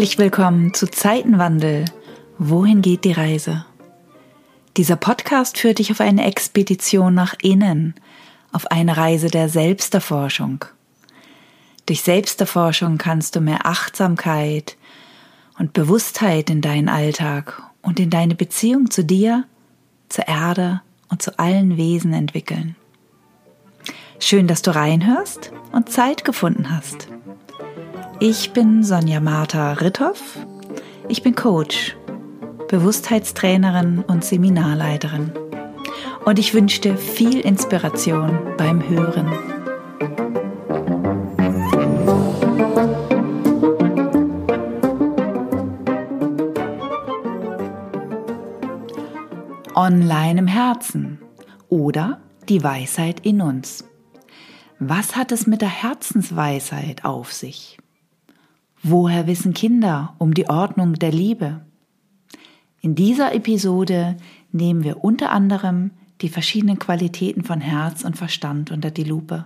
Herzlich willkommen zu Zeitenwandel. Wohin geht die Reise? Dieser Podcast führt dich auf eine Expedition nach innen, auf eine Reise der Selbsterforschung. Durch Selbsterforschung kannst du mehr Achtsamkeit und Bewusstheit in deinen Alltag und in deine Beziehung zu dir, zur Erde und zu allen Wesen entwickeln. Schön, dass du reinhörst und Zeit gefunden hast. Ich bin Sonja Martha Ritthoff. Ich bin Coach, Bewusstheitstrainerin und Seminarleiterin. Und ich wünsche dir viel Inspiration beim Hören. Online im Herzen oder die Weisheit in uns. Was hat es mit der Herzensweisheit auf sich? Woher wissen Kinder um die Ordnung der Liebe? In dieser Episode nehmen wir unter anderem die verschiedenen Qualitäten von Herz und Verstand unter die Lupe,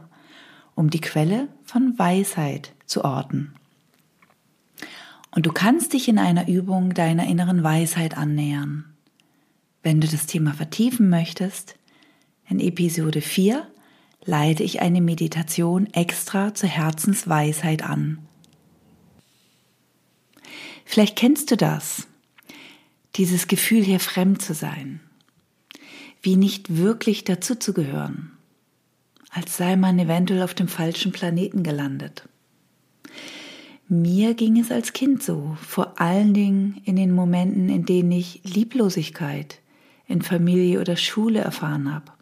um die Quelle von Weisheit zu orten. Und du kannst dich in einer Übung deiner inneren Weisheit annähern. Wenn du das Thema vertiefen möchtest, in Episode 4 leite ich eine Meditation extra zur Herzensweisheit an. Vielleicht kennst du das, dieses Gefühl hier fremd zu sein, wie nicht wirklich dazu zu gehören, als sei man eventuell auf dem falschen Planeten gelandet. Mir ging es als Kind so, vor allen Dingen in den Momenten, in denen ich Lieblosigkeit in Familie oder Schule erfahren habe.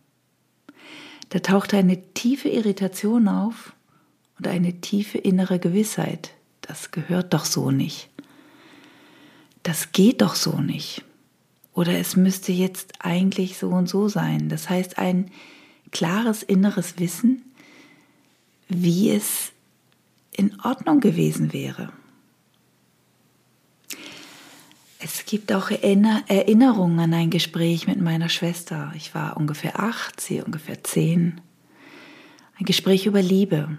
Da tauchte eine tiefe Irritation auf und eine tiefe innere Gewissheit, das gehört doch so nicht das geht doch so nicht. Oder es müsste jetzt eigentlich so und so sein. Das heißt, ein klares inneres Wissen, wie es in Ordnung gewesen wäre. Es gibt auch Erinnerungen an ein Gespräch mit meiner Schwester. Ich war ungefähr acht, sie ungefähr zehn. Ein Gespräch über Liebe,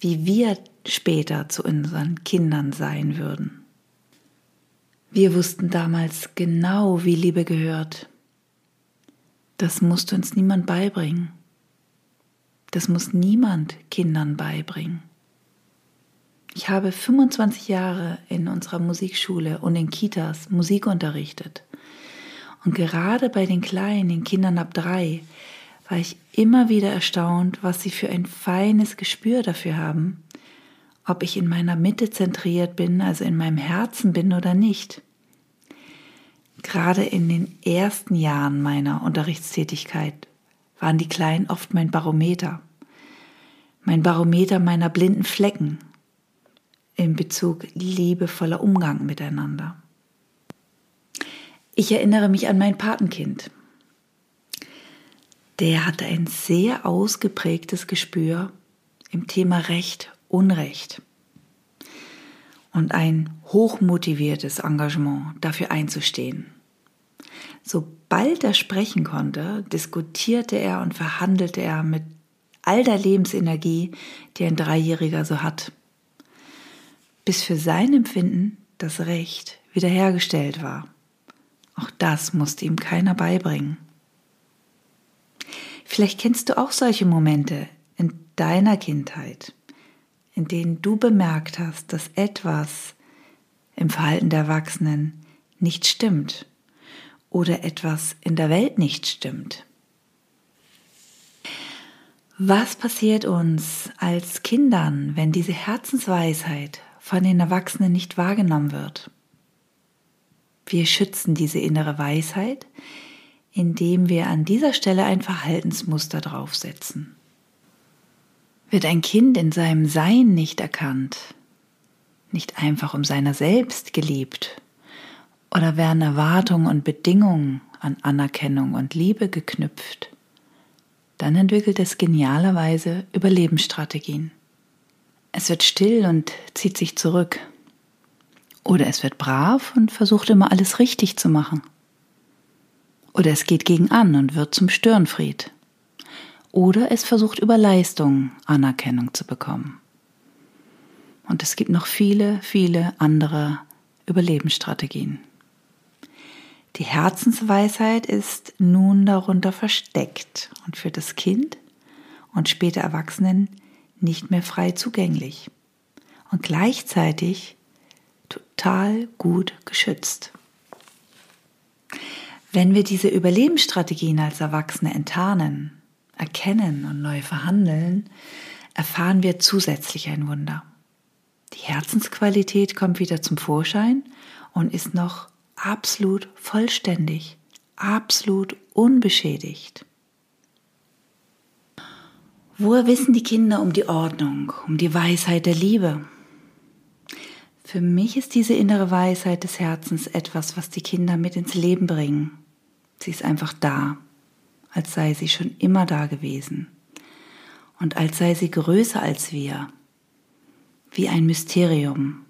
wie wir später zu unseren Kindern sein würden. Wir wussten damals genau, wie Liebe gehört. Das musste uns niemand beibringen. Das muss niemand Kindern beibringen. Ich habe 25 Jahre in unserer Musikschule und in Kitas Musik unterrichtet. Und gerade bei den Kleinen, den Kindern ab drei, war ich immer wieder erstaunt, was sie für ein feines Gespür dafür haben, ob ich in meiner Mitte zentriert bin, also in meinem Herzen bin oder nicht. Gerade in den ersten Jahren meiner Unterrichtstätigkeit waren die Kleinen oft mein Barometer, mein Barometer meiner blinden Flecken in Bezug liebevoller Umgang miteinander. Ich erinnere mich an mein Patenkind. Der hatte ein sehr ausgeprägtes Gespür im Thema Recht, Unrecht und ein hochmotiviertes Engagement dafür einzustehen. Sobald er sprechen konnte, diskutierte er und verhandelte er mit all der Lebensenergie, die ein Dreijähriger so hat, bis für sein Empfinden das Recht wiederhergestellt war. Auch das musste ihm keiner beibringen. Vielleicht kennst du auch solche Momente in deiner Kindheit in denen du bemerkt hast, dass etwas im Verhalten der Erwachsenen nicht stimmt oder etwas in der Welt nicht stimmt. Was passiert uns als Kindern, wenn diese Herzensweisheit von den Erwachsenen nicht wahrgenommen wird? Wir schützen diese innere Weisheit, indem wir an dieser Stelle ein Verhaltensmuster draufsetzen. Wird ein Kind in seinem Sein nicht erkannt, nicht einfach um seiner selbst geliebt, oder werden Erwartungen und Bedingungen an Anerkennung und Liebe geknüpft, dann entwickelt es genialerweise Überlebensstrategien. Es wird still und zieht sich zurück. Oder es wird brav und versucht immer alles richtig zu machen. Oder es geht gegen an und wird zum Störenfried oder es versucht über Leistung Anerkennung zu bekommen. Und es gibt noch viele, viele andere Überlebensstrategien. Die Herzensweisheit ist nun darunter versteckt und für das Kind und später Erwachsenen nicht mehr frei zugänglich und gleichzeitig total gut geschützt. Wenn wir diese Überlebensstrategien als Erwachsene enttarnen, erkennen und neu verhandeln, erfahren wir zusätzlich ein Wunder. Die Herzensqualität kommt wieder zum Vorschein und ist noch absolut vollständig, absolut unbeschädigt. Woher wissen die Kinder um die Ordnung, um die Weisheit der Liebe? Für mich ist diese innere Weisheit des Herzens etwas, was die Kinder mit ins Leben bringen. Sie ist einfach da, als sei sie schon immer da gewesen. Und als sei sie größer als wir, wie ein Mysterium,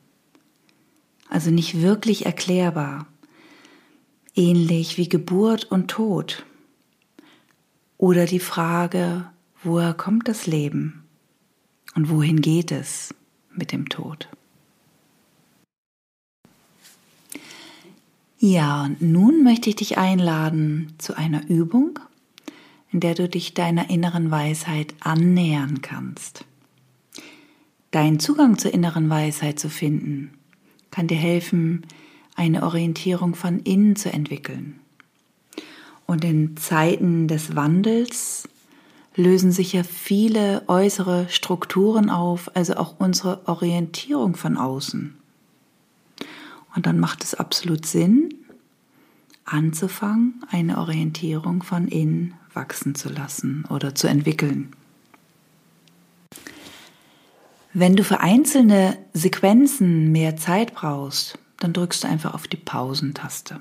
also nicht wirklich erklärbar, ähnlich wie Geburt und Tod. Oder die Frage, woher kommt das Leben? Und wohin geht es mit dem Tod. Ja, und nun möchte ich dich einladen zu einer Übung, in der du dich deiner inneren Weisheit annähern kannst. Deinen Zugang zur inneren Weisheit zu finden, kann dir helfen, eine Orientierung von innen zu entwickeln. Und in Zeiten des Wandels lösen sich ja viele äußere Strukturen auf, also auch unsere Orientierung von außen. Und dann macht es absolut Sinn, anzufangen, eine Orientierung von innen wachsen zu lassen oder zu entwickeln. Wenn du für einzelne Sequenzen mehr Zeit brauchst, dann drückst du einfach auf die Pausentaste.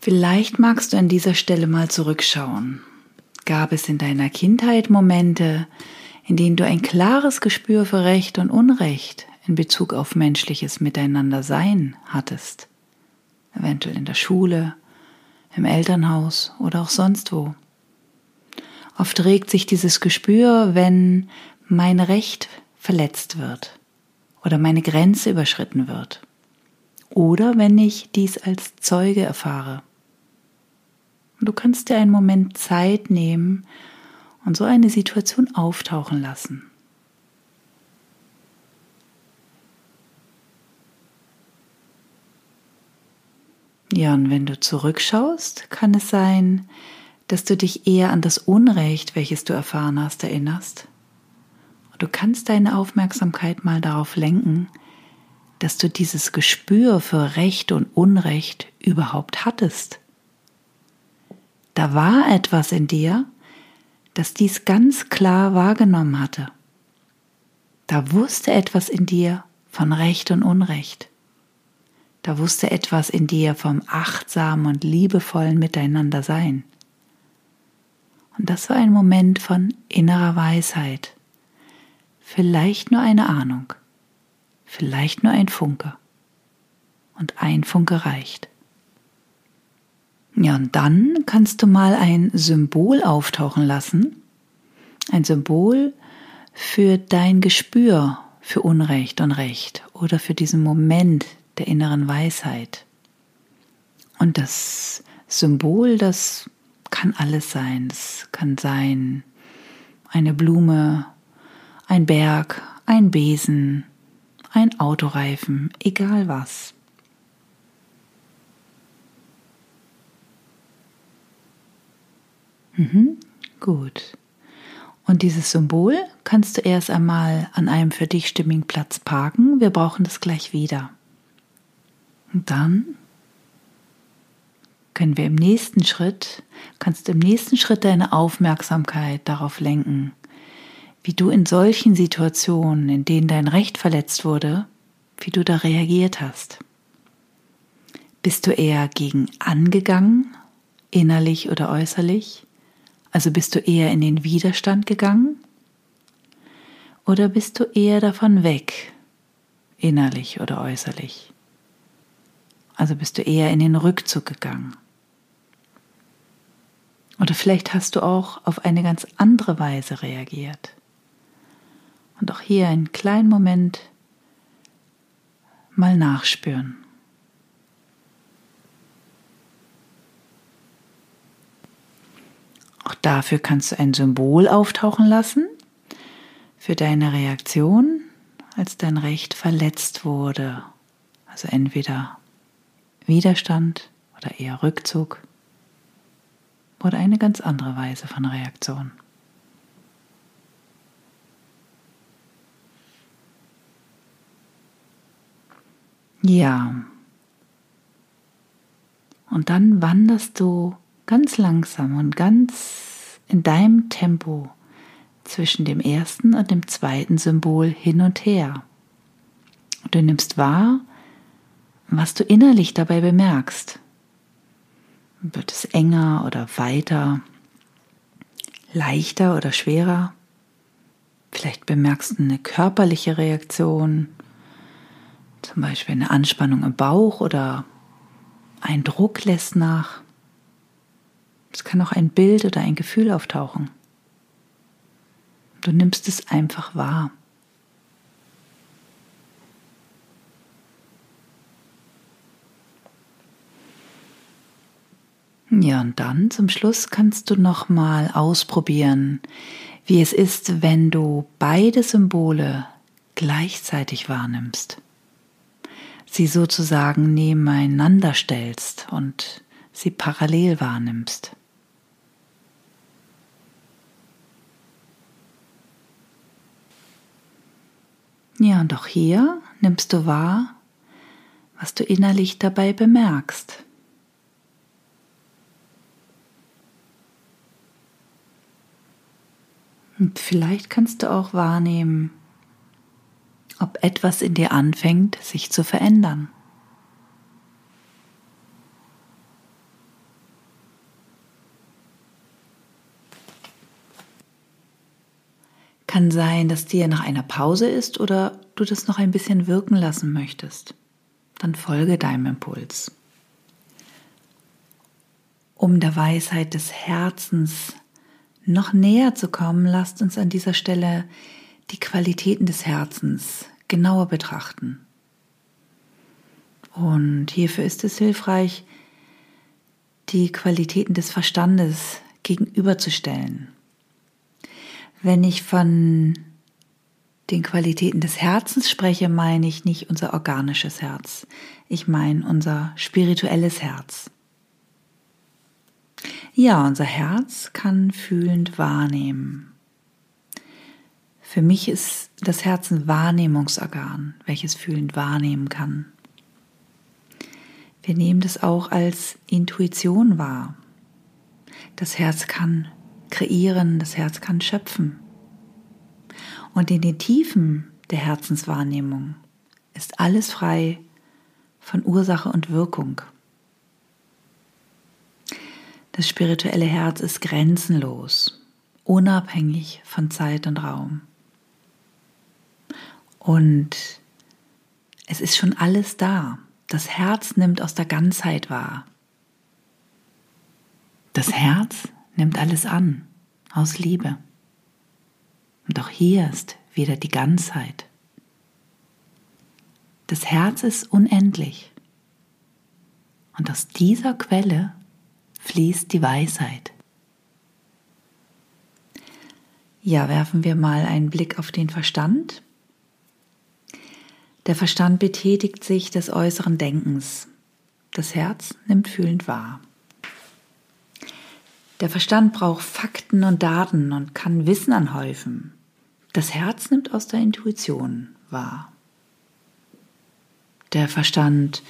Vielleicht magst du an dieser Stelle mal zurückschauen. Gab es in deiner Kindheit Momente, in denen du ein klares Gespür für Recht und Unrecht in Bezug auf menschliches Miteinandersein hattest? Eventuell in der Schule, im Elternhaus oder auch sonst wo. Oft regt sich dieses Gespür, wenn mein Recht verletzt wird oder meine Grenze überschritten wird oder wenn ich dies als Zeuge erfahre. Du kannst dir einen Moment Zeit nehmen und so eine Situation auftauchen lassen. Ja, und wenn du zurückschaust, kann es sein, dass du dich eher an das Unrecht, welches du erfahren hast, erinnerst. Und du kannst deine Aufmerksamkeit mal darauf lenken, dass du dieses Gespür für Recht und Unrecht überhaupt hattest. Da war etwas in dir, das dies ganz klar wahrgenommen hatte. Da wusste etwas in dir von Recht und Unrecht. Da wusste etwas in dir vom achtsamen und liebevollen Miteinander sein. Und das war ein Moment von innerer Weisheit. Vielleicht nur eine Ahnung, vielleicht nur ein Funke. Und ein Funke reicht. Ja, und dann kannst du mal ein Symbol auftauchen lassen. Ein Symbol für dein Gespür für Unrecht und Recht oder für diesen Moment der inneren Weisheit. Und das Symbol, das kann alles sein. Es kann sein eine Blume, ein Berg, ein Besen, ein Autoreifen, egal was. Mhm, gut. Und dieses Symbol kannst du erst einmal an einem für dich stimmigen Platz parken. Wir brauchen das gleich wieder. Und dann können wir im nächsten Schritt, kannst du im nächsten Schritt deine Aufmerksamkeit darauf lenken, wie du in solchen Situationen, in denen dein Recht verletzt wurde, wie du da reagiert hast. Bist du eher gegen angegangen, innerlich oder äußerlich? Also bist du eher in den Widerstand gegangen? Oder bist du eher davon weg, innerlich oder äußerlich? Also bist du eher in den Rückzug gegangen. Oder vielleicht hast du auch auf eine ganz andere Weise reagiert. Und auch hier einen kleinen Moment mal nachspüren. Auch dafür kannst du ein Symbol auftauchen lassen für deine Reaktion, als dein Recht verletzt wurde. Also entweder Widerstand oder eher Rückzug oder eine ganz andere Weise von Reaktion. Ja. Und dann wanderst du ganz langsam und ganz in deinem Tempo zwischen dem ersten und dem zweiten Symbol hin und her. Du nimmst wahr, was du innerlich dabei bemerkst. Wird es enger oder weiter, leichter oder schwerer? Vielleicht bemerkst du eine körperliche Reaktion, zum Beispiel eine Anspannung im Bauch oder ein Druck lässt nach. Es kann auch ein Bild oder ein Gefühl auftauchen. Du nimmst es einfach wahr. Ja, und dann zum Schluss kannst du noch mal ausprobieren, wie es ist, wenn du beide Symbole gleichzeitig wahrnimmst sie sozusagen nebeneinander stellst und sie parallel wahrnimmst. Ja, und auch hier nimmst du wahr, was du innerlich dabei bemerkst. Und vielleicht kannst du auch wahrnehmen, ob etwas in dir anfängt, sich zu verändern. Kann sein, dass dir nach einer Pause ist oder du das noch ein bisschen wirken lassen möchtest. Dann folge deinem Impuls. Um der Weisheit des Herzens noch näher zu kommen, lasst uns an dieser Stelle die Qualitäten des Herzens genauer betrachten. Und hierfür ist es hilfreich, die Qualitäten des Verstandes gegenüberzustellen. Wenn ich von den Qualitäten des Herzens spreche, meine ich nicht unser organisches Herz. Ich meine unser spirituelles Herz. Ja, unser Herz kann fühlend wahrnehmen. Für mich ist das Herz ein Wahrnehmungsorgan, welches fühlend wahrnehmen kann. Wir nehmen das auch als Intuition wahr. Das Herz kann kreieren, das Herz kann schöpfen. Und in den Tiefen der Herzenswahrnehmung ist alles frei von Ursache und Wirkung. Das spirituelle Herz ist grenzenlos, unabhängig von Zeit und Raum. Und es ist schon alles da. Das Herz nimmt aus der Ganzheit wahr. Das Herz nimmt alles an, aus Liebe. Und auch hier ist wieder die Ganzheit. Das Herz ist unendlich. Und aus dieser Quelle fließt die Weisheit. Ja, werfen wir mal einen Blick auf den Verstand. Der Verstand betätigt sich des äußeren Denkens. Das Herz nimmt fühlend wahr. Der Verstand braucht Fakten und Daten und kann Wissen anhäufen. Das Herz nimmt aus der Intuition wahr. Der Verstand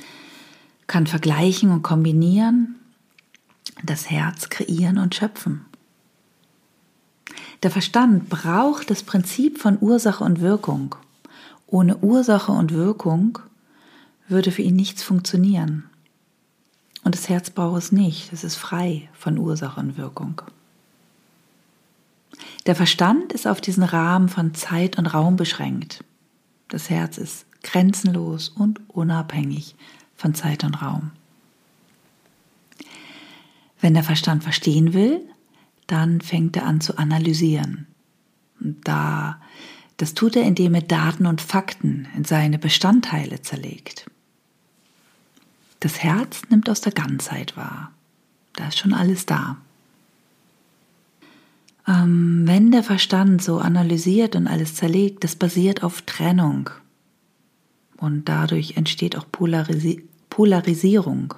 kann vergleichen und kombinieren, das Herz kreieren und schöpfen. Der Verstand braucht das Prinzip von Ursache und Wirkung ohne Ursache und Wirkung würde für ihn nichts funktionieren. Und das Herz braucht es nicht, es ist frei von Ursache und Wirkung. Der Verstand ist auf diesen Rahmen von Zeit und Raum beschränkt. Das Herz ist grenzenlos und unabhängig von Zeit und Raum. Wenn der Verstand verstehen will, dann fängt er an zu analysieren. Und da Das tut er, indem er Daten und Fakten in seine Bestandteile zerlegt. Das Herz nimmt aus der Ganzheit wahr. Da ist schon alles da. Ähm, wenn der Verstand so analysiert und alles zerlegt, das basiert auf Trennung. Und dadurch entsteht auch Polarisi Polarisierung.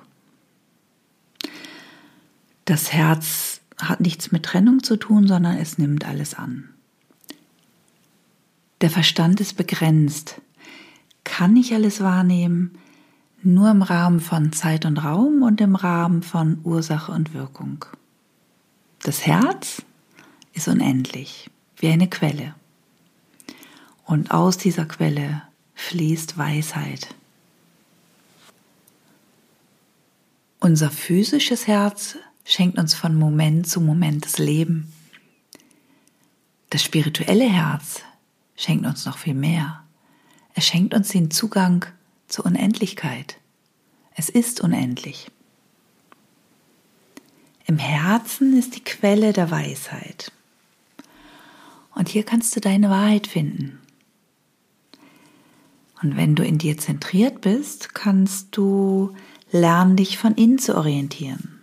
Das Herz hat nichts mit Trennung zu tun, sondern es nimmt alles an. Der Verstand ist begrenzt, kann nicht alles wahrnehmen, nur im Rahmen von Zeit und Raum und im Rahmen von Ursache und Wirkung. Das Herz ist unendlich, wie eine Quelle. Und aus dieser Quelle fließt Weisheit. Unser physisches Herz schenkt uns von Moment zu Moment das Leben. Das spirituelle Herz schenkt uns noch viel mehr. Es schenkt uns den Zugang zur Unendlichkeit. Es ist unendlich. Im Herzen ist die Quelle der Weisheit. Und hier kannst du deine Wahrheit finden. Und wenn du in dir zentriert bist, kannst du lernen, dich von innen zu orientieren.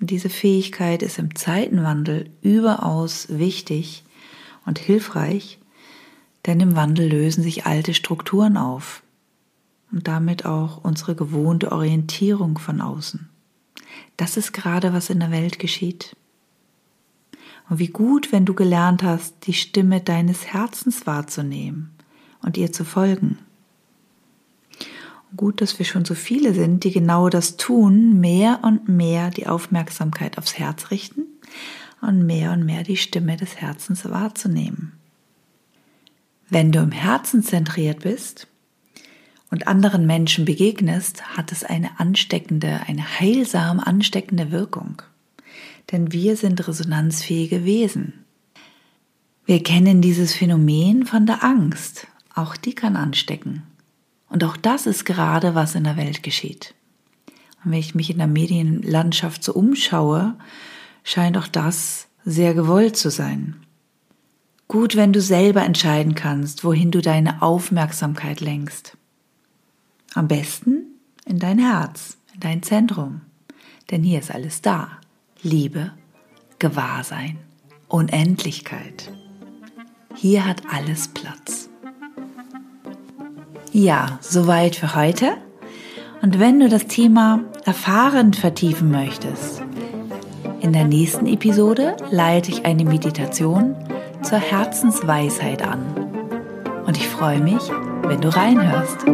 Und diese Fähigkeit ist im Zeitenwandel überaus wichtig und hilfreich, denn im Wandel lösen sich alte Strukturen auf und damit auch unsere gewohnte Orientierung von außen. Das ist gerade, was in der Welt geschieht. Und wie gut, wenn du gelernt hast, die Stimme deines Herzens wahrzunehmen und ihr zu folgen. Gut, dass wir schon so viele sind, die genau das tun, mehr und mehr die Aufmerksamkeit aufs Herz richten und mehr und mehr die Stimme des Herzens wahrzunehmen. Wenn du im Herzen zentriert bist und anderen Menschen begegnest, hat es eine ansteckende, eine heilsam ansteckende Wirkung denn wir sind resonanzfähige Wesen. Wir kennen dieses Phänomen von der Angst. Auch die kann anstecken. Und auch das ist gerade, was in der Welt geschieht. Und wenn ich mich in der Medienlandschaft so umschaue, scheint auch das sehr gewollt zu sein. Gut, wenn du selber entscheiden kannst, wohin du deine Aufmerksamkeit lenkst. Am besten in dein Herz, in dein Zentrum. Denn hier ist alles da. Liebe, Gewahrsein, Unendlichkeit. Hier hat alles Platz. Ja, soweit für heute. Und wenn du das Thema erfahren vertiefen möchtest, in der nächsten Episode leite ich eine Meditation zur Herzensweisheit an. Und ich freue mich, wenn du reinhörst.